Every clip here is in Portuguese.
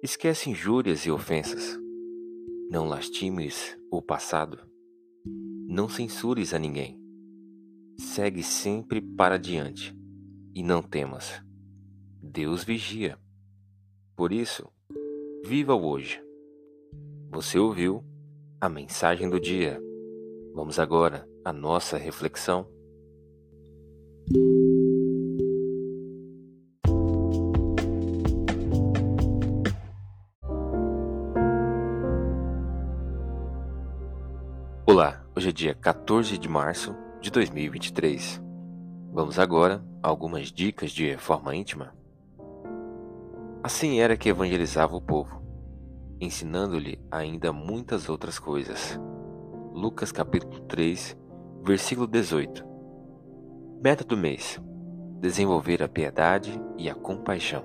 Esquece injúrias e ofensas. Não lastimes o passado. Não censures a ninguém. Segue sempre para diante e não temas. Deus vigia. Por isso, viva o hoje. Você ouviu a mensagem do dia. Vamos agora à nossa reflexão. Olá, hoje é dia 14 de março de 2023. Vamos agora a algumas dicas de reforma íntima. Assim era que evangelizava o povo, ensinando-lhe ainda muitas outras coisas. Lucas capítulo 3, versículo 18. Meta do mês: desenvolver a piedade e a compaixão.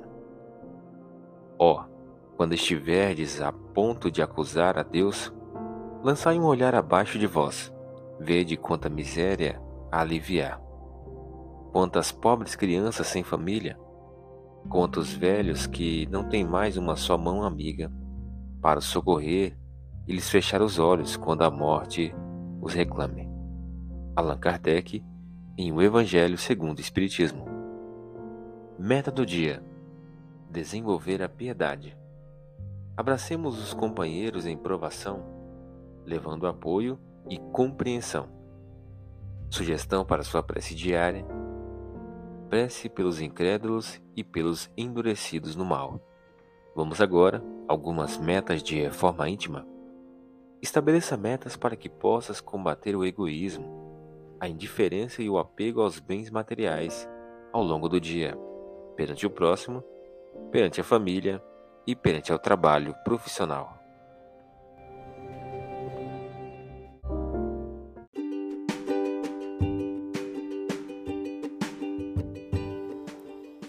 Ó, oh, quando estiverdes a ponto de acusar a Deus, Lançai um olhar abaixo de vós, vede quanta miséria aliviar. Quantas pobres crianças sem família, quantos velhos que não têm mais uma só mão amiga para socorrer e lhes fechar os olhos quando a morte os reclame. Allan Kardec, em O Evangelho segundo o Espiritismo. Meta do dia: desenvolver a piedade. Abracemos os companheiros em provação levando apoio e compreensão. Sugestão para sua prece diária: prece pelos incrédulos e pelos endurecidos no mal. Vamos agora algumas metas de reforma íntima. Estabeleça metas para que possas combater o egoísmo, a indiferença e o apego aos bens materiais ao longo do dia, perante o próximo, perante a família e perante ao trabalho profissional.